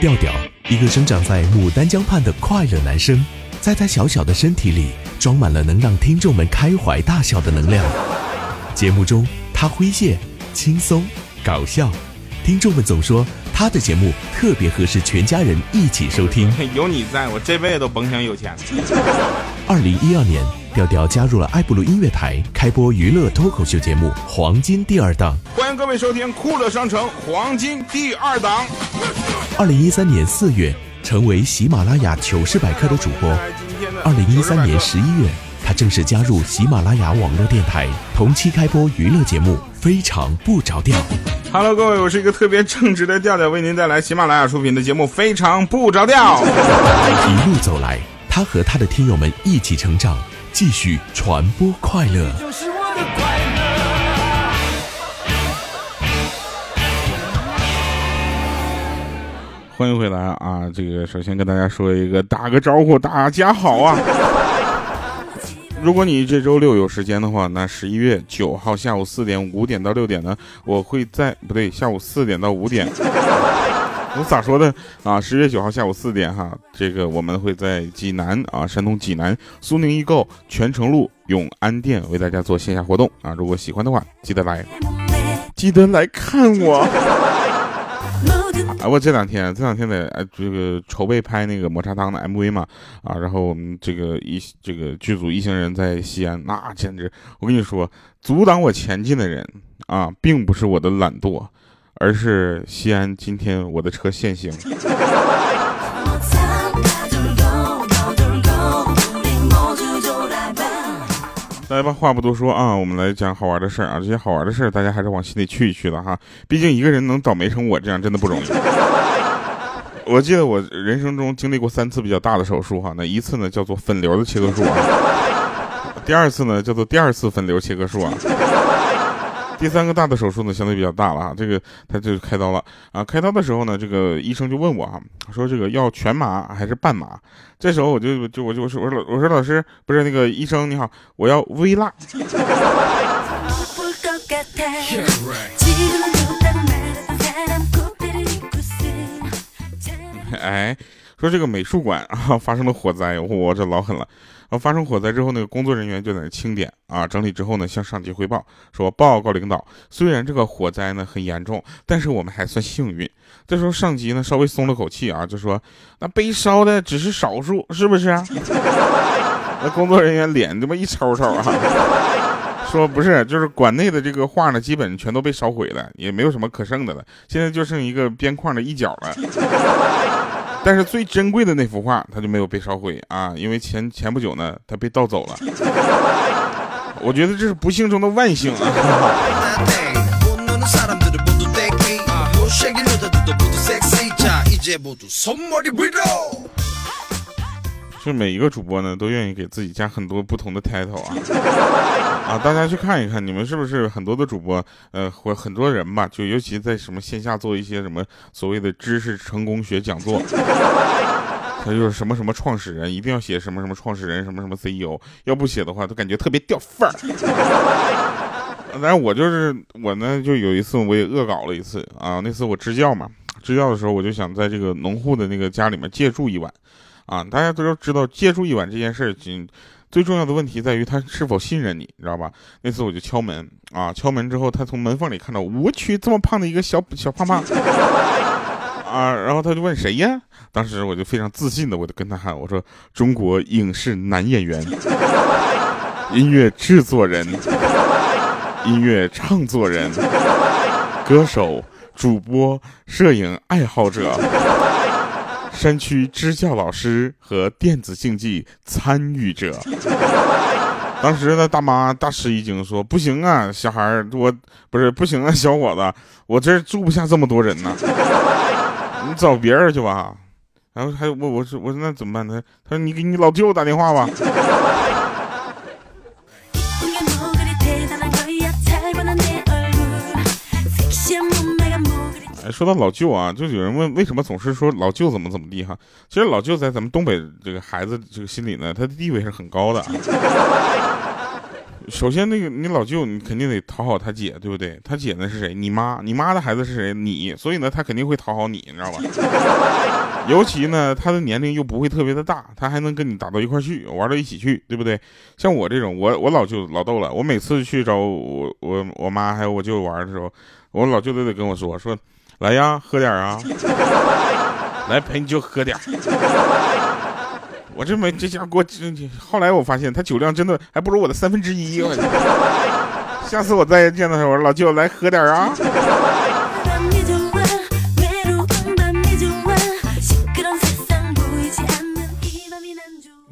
调调，一个生长在牡丹江畔的快乐男生，在他小小的身体里装满了能让听众们开怀大笑的能量。节目中，他诙谐、轻松、搞笑，听众们总说他的节目特别合适全家人一起收听。有你在我这辈子都甭想有钱。二零一二年，调调加入了爱布鲁音乐台，开播娱乐脱口秀节目《黄金第二档》。欢迎各位收听酷乐商城黄金第二档。二零一三年四月，成为喜马拉雅糗事百科的主播。二零一三年十一月，他正式加入喜马拉雅网络电台，同期开播娱乐节目《非常不着调》。Hello，各位，我是一个特别正直的调调，为您带来喜马拉雅出品的节目《非常不着调》。一路走来，他和他的听友们一起成长，继续传播快乐。欢迎回来啊！这个首先跟大家说一个打个招呼，大家好啊！如果你这周六有时间的话，那十一月九号下午四点五点到六点呢，我会在不对，下午四点到五点，我咋说的啊？十一月九号下午四点哈，这个我们会在济南啊，山东济南苏宁易购泉城路永安店为大家做线下活动啊！如果喜欢的话，记得来，记得来看我。啊，我这两天这两天在哎这个筹备拍那个抹茶汤的 MV 嘛，啊，然后我们这个一这个剧组一行人在西安，那简直，我跟你说，阻挡我前进的人啊，并不是我的懒惰，而是西安今天我的车限行。来吧，话不多说啊，我们来讲好玩的事儿啊。这些好玩的事儿，大家还是往心里去一去的哈。毕竟一个人能倒霉成我这样，真的不容易。我记得我人生中经历过三次比较大的手术哈，那一次呢叫做分流的切割术啊，第二次呢叫做第二次分流切割术啊，第三个大的手术呢相对比较大了啊，这个他就开刀了啊。开刀的时候呢，这个医生就问我啊，说这个要全麻还是半麻？这时候我就就我就我说我说我说老师不是那个医生你好，我要微辣。哎，说这个美术馆啊发生了火灾，我这老狠了。然后发生火灾之后，那个工作人员就在那清点啊，整理之后呢，向上级汇报说：“报告领导，虽然这个火灾呢很严重，但是我们还算幸运。”这时候上级呢稍微松了口气啊，就说：“那被烧的只是少数，是不是？” 那工作人员脸这么一抽抽啊，说：“不是，就是馆内的这个画呢，基本全都被烧毁了，也没有什么可剩的了，现在就剩一个边框的一角了。”但是最珍贵的那幅画，他就没有被烧毁啊，因为前前不久呢，他被盗走了。我觉得这是不幸中的万幸啊！就每一个主播呢，都愿意给自己加很多不同的 title 啊啊！大家去看一看，你们是不是很多的主播，呃，或很多人吧，就尤其在什么线下做一些什么所谓的知识成功学讲座，他就是什么什么创始人，一定要写什么什么创始人，什么什么 CEO，要不写的话，都感觉特别掉范儿。当然，我就是我呢，就有一次我也恶搞了一次啊，那次我支教嘛，支教的时候我就想在这个农户的那个家里面借住一晚。啊，大家都知道借住一晚这件事儿，最重要的问题在于他是否信任你，你知道吧？那次我就敲门啊，敲门之后，他从门缝里看到，我去，这么胖的一个小小胖胖啊，然后他就问谁呀？当时我就非常自信的，我就跟他喊，我说中国影视男演员、音乐制作人、音乐唱作人、歌手、主播、摄影爱好者。山区支教老师和电子竞技参与者，当时那大妈大吃一惊，说：“不行啊，小孩儿，我不是不行啊，小伙子，我这住不下这么多人呢，你找别人去吧。”然后还我我说我说那怎么办呢？他说：“你给你老舅打电话吧。”说到老舅啊，就有人问为什么总是说老舅怎么怎么地哈？其实老舅在咱们东北这个孩子这个心里呢，他的地位是很高的。首先那个你老舅，你肯定得讨好他姐，对不对？他姐呢是谁？你妈，你妈的孩子是谁？你，所以呢，他肯定会讨好你，你知道吧？尤其呢，他的年龄又不会特别的大，他还能跟你打到一块去，玩到一起去，对不对？像我这种，我我老舅老逗了，我每次去找我我我妈还有我舅玩的时候，我老舅都得跟我说说，来呀，喝点啊，来陪你舅喝点。我这没这家给我，后来我发现他酒量真的还不如我的三分之一。我下次我再见到他，我说老舅来喝点啊。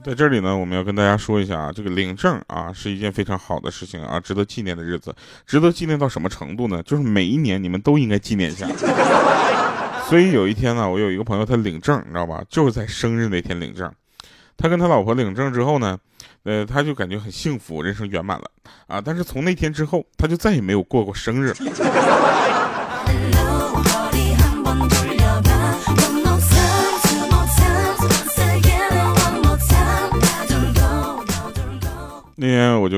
在这里呢，我们要跟大家说一下啊，这个领证啊是一件非常好的事情啊，值得纪念的日子。值得纪念到什么程度呢？就是每一年你们都应该纪念一下。所以有一天呢，我有一个朋友他领证，你知道吧？就是在生日那天领证。他跟他老婆领证之后呢，呃，他就感觉很幸福，人生圆满了啊。但是从那天之后，他就再也没有过过生日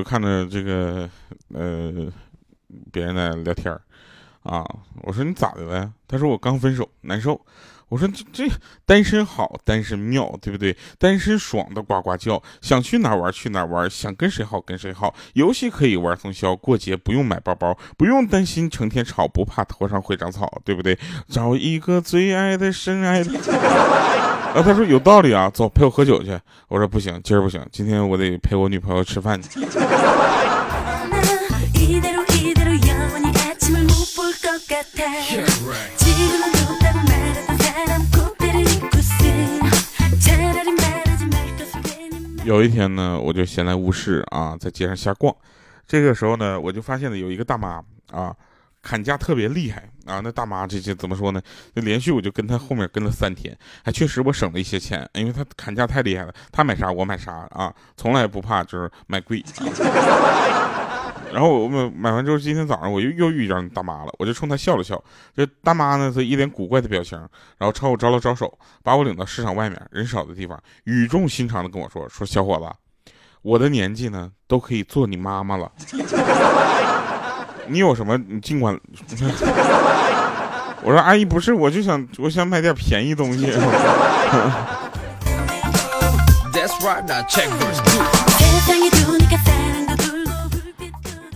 看着这个，呃，别人在聊天啊，我说你咋的了？他说我刚分手，难受。我说这这单身好，单身妙，对不对？单身爽的呱呱叫，想去哪玩去哪玩，想跟谁好跟谁好，游戏可以玩通宵，过节不用买包包，不用担心成天吵，不怕头上会长草，对不对？找一个最爱的深爱的。啊，他说有道理啊，走，陪我喝酒去。我说不行，今儿不行，今天我得陪我女朋友吃饭去。有一天呢，我就闲来无事啊，在街上瞎逛。这个时候呢，我就发现了有一个大妈啊，砍价特别厉害啊。那大妈这些怎么说呢？那连续我就跟她后面跟了三天，还确实我省了一些钱，因为她砍价太厉害了。她买啥我买啥啊，从来不怕就是买贵。然后我买买完之后，今天早上我又又遇见大妈了，我就冲她笑了笑。这大妈呢，她一脸古怪的表情，然后朝我招了招手，把我领到市场外面人少的地方，语重心长的跟我说：“说小伙子，我的年纪呢都可以做你妈妈了，你有什么你尽管。”我说：“阿姨不是，我就想我想买点便宜东西。”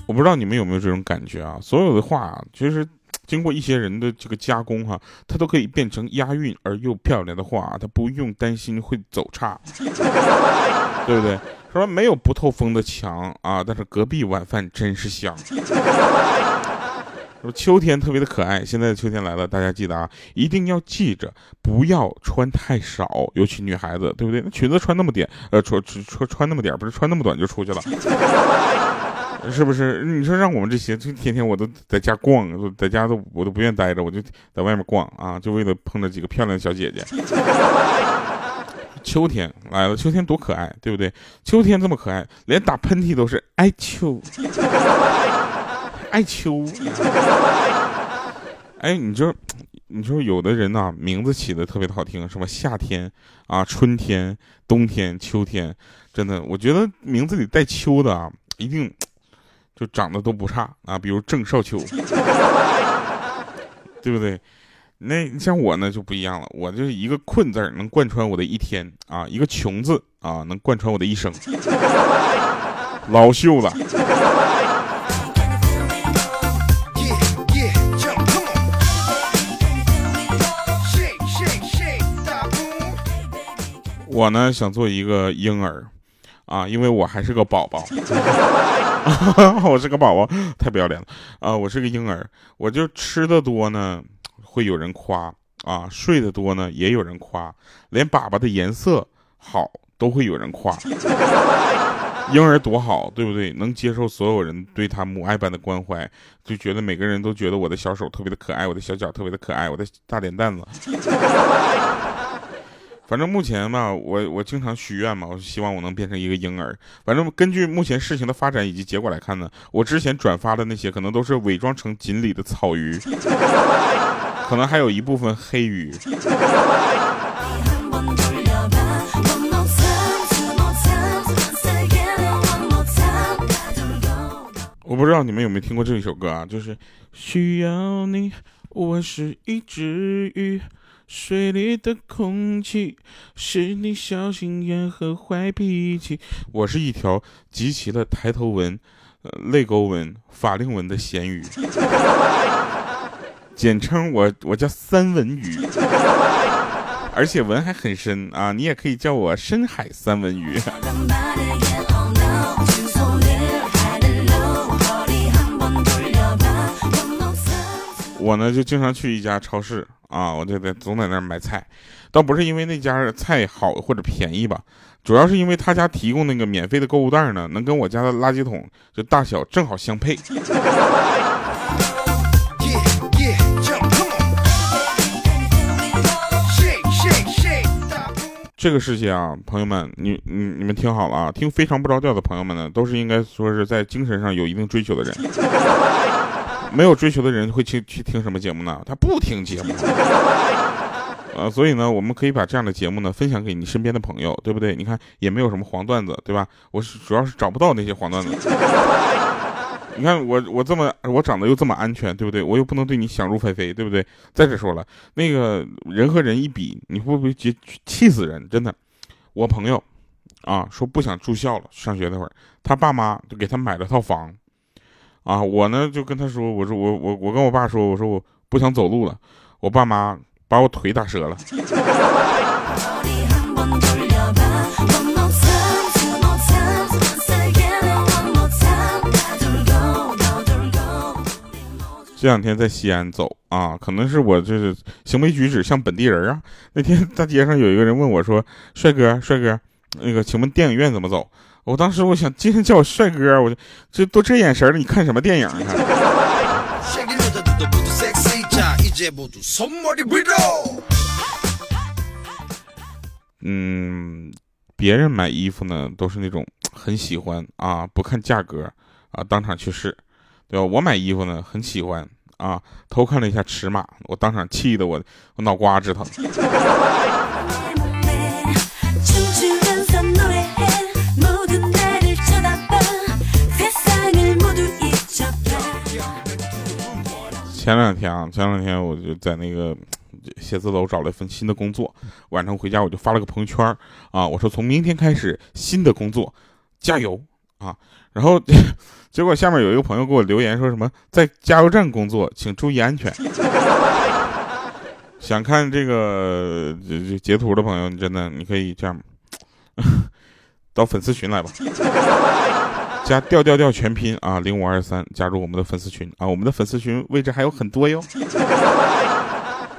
我不知道你们有没有这种感觉啊？所有的话，其实经过一些人的这个加工哈，它都可以变成押韵而又漂亮的话，它不用担心会走差，对不对？他说没有不透风的墙啊，但是隔壁晚饭真是香。说秋天特别的可爱，现在秋天来了，大家记得啊，一定要记着不要穿太少，尤其女孩子，对不对？那裙子穿那么点，呃，穿穿穿那么点，不是穿那么短就出去了。是不是？你说让我们这些，就天天我都在家逛，在家都我都不愿待着，我就在外面逛啊，就为了碰到几个漂亮的小姐姐。秋天来了，秋天多可爱，对不对？秋天这么可爱，连打喷嚏都是哀秋，哀秋。哎，你就你说有的人呐，名字起的特别的好听，什么夏天啊、春天、冬天、秋天，真的，我觉得名字里带秋的啊，一定。就长得都不差啊，比如郑少秋，对不对？那你像我呢就不一样了，我就是一个困字能贯穿我的一天啊，一个穷字啊能贯穿我的一生，老秀了。我呢想做一个婴儿。啊，因为我还是个宝宝，我是个宝宝，太不要脸了啊！我是个婴儿，我就吃的多呢，会有人夸啊；睡得多呢，也有人夸；连粑粑的颜色好都会有人夸。婴儿多好，对不对？能接受所有人对他母爱般的关怀，就觉得每个人都觉得我的小手特别的可爱，我的小脚特别的可爱，我的大脸蛋子。反正目前吧，我我经常许愿嘛，我希望我能变成一个婴儿。反正根据目前事情的发展以及结果来看呢，我之前转发的那些可能都是伪装成锦鲤的草鱼，可能还有一部分黑鱼。我不知道你们有没有听过这一首歌啊，就是需要你，我是一只鱼，水里的空气是你小心眼和坏脾气。我是一条集齐了抬头纹、呃泪沟纹、法令纹的咸鱼，简称我我叫三文鱼，而且纹还很深啊，你也可以叫我深海三文鱼。我呢就经常去一家超市啊，我就在总在那儿买菜，倒不是因为那家菜好或者便宜吧，主要是因为他家提供那个免费的购物袋呢，能跟我家的垃圾桶就大小正好相配。这个世界啊，朋友们，你你你们听好了啊，听非常不着调的朋友们呢，都是应该说是在精神上有一定追求的人。没有追求的人会去去听什么节目呢？他不听节目。呃，所以呢，我们可以把这样的节目呢分享给你身边的朋友，对不对？你看也没有什么黄段子，对吧？我是主要是找不到那些黄段子。你看我我这么我长得又这么安全，对不对？我又不能对你想入非非，对不对？再者说了，那个人和人一比，你会不会气气死人？真的，我朋友啊说不想住校了，上学那会儿，他爸妈就给他买了套房，啊，我呢就跟他说，我说我我我跟我爸说，我说我不想走路了，我爸妈把我腿打折了。这两天在西安走啊，可能是我就是行为举止像本地人啊。那天 大街上有一个人问我，说：“帅哥，帅哥，那个，请问电影院怎么走？”我当时我想今天叫我帅哥，我这都这眼神了，你看什么电影啊？嗯，别人买衣服呢，都是那种很喜欢啊，不看价格啊，当场去试。对吧？我买衣服呢很喜欢。啊偷看了一下尺码我当场气得我我脑瓜子疼。前两天啊前两天我就在那个写字楼找了一份新的工作晚上回家我就发了个朋友圈啊我说从明天开始新的工作加油啊然后结果下面有一个朋友给我留言说什么在加油站工作，请注意安全。想看这个这这截图的朋友，你真的你可以这样，到粉丝群来吧。加调调调全拼啊，零五二三，加入我们的粉丝群啊，我们的粉丝群位置还有很多哟。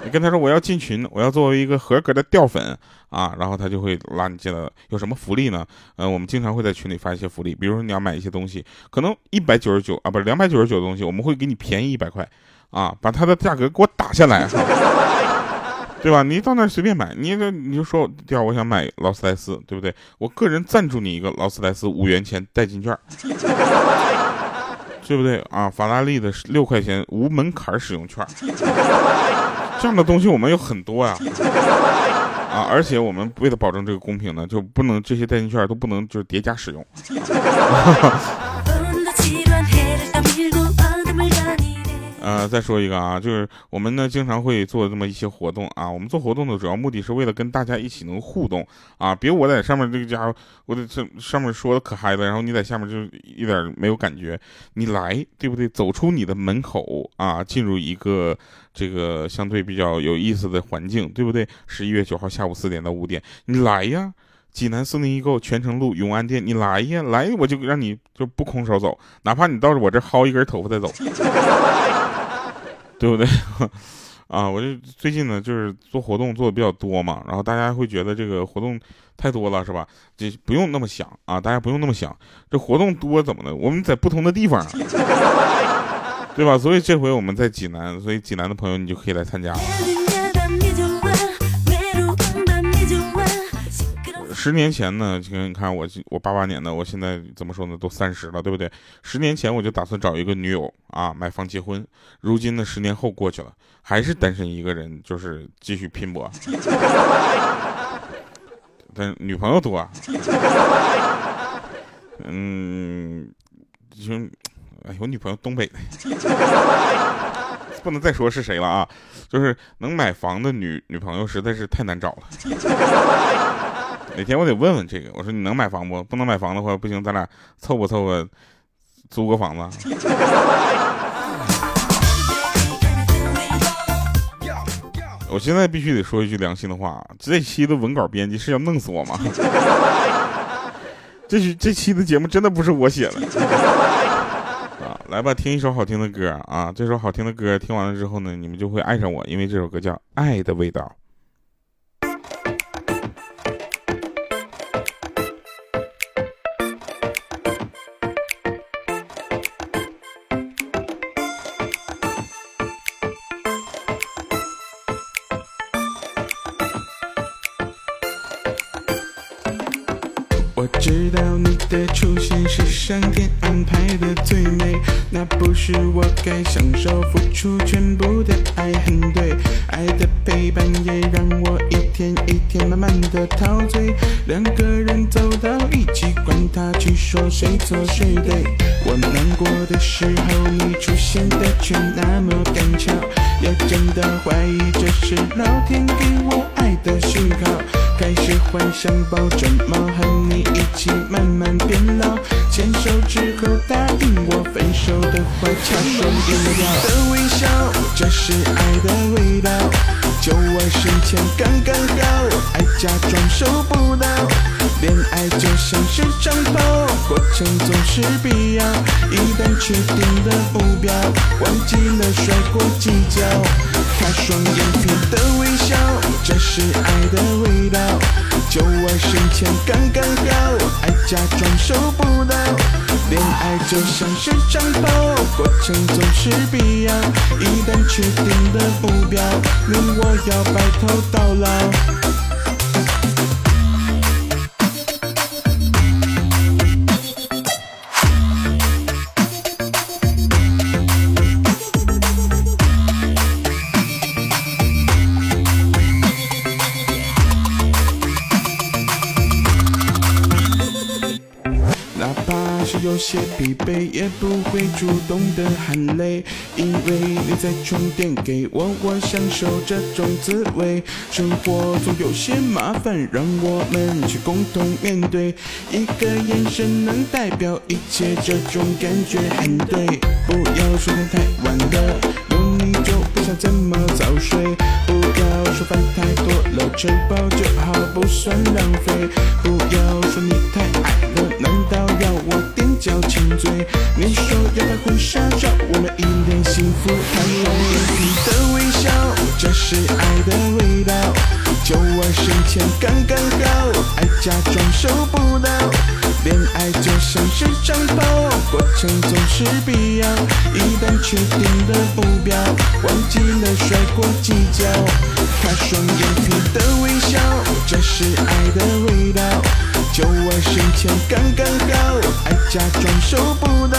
你跟他说我要进群，我要作为一个合格的掉粉啊，然后他就会拉你进来了。有什么福利呢？呃，我们经常会在群里发一些福利，比如说你要买一些东西，可能一百九十九啊，不是两百九十九的东西，我们会给你便宜一百块啊，把它的价格给我打下来。对吧？你到那随便买，你这你就说第二，我想买劳斯莱斯，对不对？我个人赞助你一个劳斯莱斯五元钱代金券，对不对啊？法拉利的六块钱无门槛使用券，这样的东西我们有很多呀。啊，而且我们为了保证这个公平呢，就不能这些代金券都不能就是叠加使用。呃，再说一个啊，就是我们呢经常会做这么一些活动啊。我们做活动的主要目的是为了跟大家一起能互动啊。别我在上面这个家伙，我在这上面说的可嗨了，然后你在下面就一点没有感觉。你来，对不对？走出你的门口啊，进入一个这个相对比较有意思的环境，对不对？十一月九号下午四点到五点，你来呀。济南四零一购泉城路永安店，你来呀，来我就让你就不空手走，哪怕你到我这薅一根头发再走。对不对？啊，我就最近呢，就是做活动做的比较多嘛，然后大家会觉得这个活动太多了，是吧？这不用那么想啊，大家不用那么想，这活动多怎么的？我们在不同的地方啊，对吧？所以这回我们在济南，所以济南的朋友你就可以来参加。了十年前呢，就你看我我八八年的，我现在怎么说呢？都三十了，对不对？十年前我就打算找一个女友啊，买房结婚。如今呢，十年后过去了，还是单身一个人，就是继续拼搏。但女朋友多啊，嗯，就哎，我女朋友东北的，不能再说是谁了啊，就是能买房的女女朋友实在是太难找了。哪天我得问问这个，我说你能买房不？不能买房的话，不行，咱俩凑合凑合租个房子。我现在必须得说一句良心的话，这期的文稿编辑是要弄死我吗？这是这期的节目真的不是我写的啊！来吧，听一首好听的歌啊！这首好听的歌听完了之后呢，你们就会爱上我，因为这首歌叫《爱的味道》。我知道你的出现是上天安排的最美，那不是我该享受付出全部的爱，很对。爱的陪伴也让我一天一天慢慢的陶醉，两个人走到一起，管他去说谁错谁对。我难过的时候，你出现的却那么赶巧，也真的怀疑这是老天给我。幻想抱着猫和你一起慢慢变老，牵手之后答应我分手的话，掐双眼掉的微笑，这是爱的味道。就我身前刚刚好，爱假装收不到，恋爱就像是长跑，过程总是必要。一旦确定的目标，忘记了甩过计较。他双眼皮的微笑，这是爱的味道。就我身前刚刚好，爱假装收不到。恋爱就像是长跑，过程总是必要。一旦确定的目标，你我要白头到老。些疲惫，也不会主动的喊累，因为你在充电给我，我享受这种滋味。生活总有些麻烦，让我们去共同面对。一个眼神能代表一切，这种感觉很对。不要说天太晚了，有你就不想怎么早睡。不要说饭太多了，吃饱就好，不算浪费。不要说你太矮了，难道要我踮脚亲嘴？你说要拍婚纱照，我们一脸幸福，看双眼皮的微笑，这是爱的味道。就我身前刚刚好，爱假装收不到。恋爱就像是长跑，过程总是必要。一旦确定的目标，忘记了甩过计较。他双眼皮的微笑，这是爱的味道。就我身前刚刚好，爱假装收不到。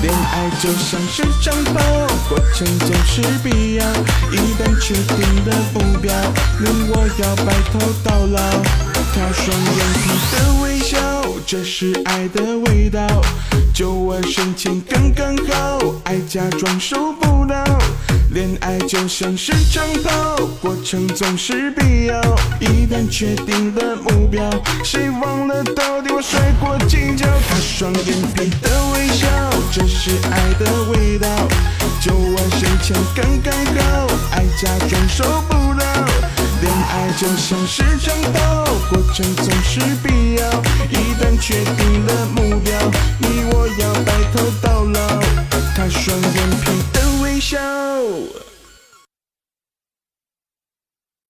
恋爱就像是长跑，过程总是必要。一旦确定的目标，你我要白头到老。他双眼皮的微笑，这是爱的味道。就我身前刚刚好，爱假装收不到。恋爱就像是长跑，过程总是必要。一旦确定了目标，谁忘了到底我摔过几跤？他双眼皮的微笑，这是爱的味道。就我身前刚刚好，爱假装受不到。恋爱就像是长跑，过程总是必要。一旦确定了目标，你我要白头到老。他双眼皮的微笑。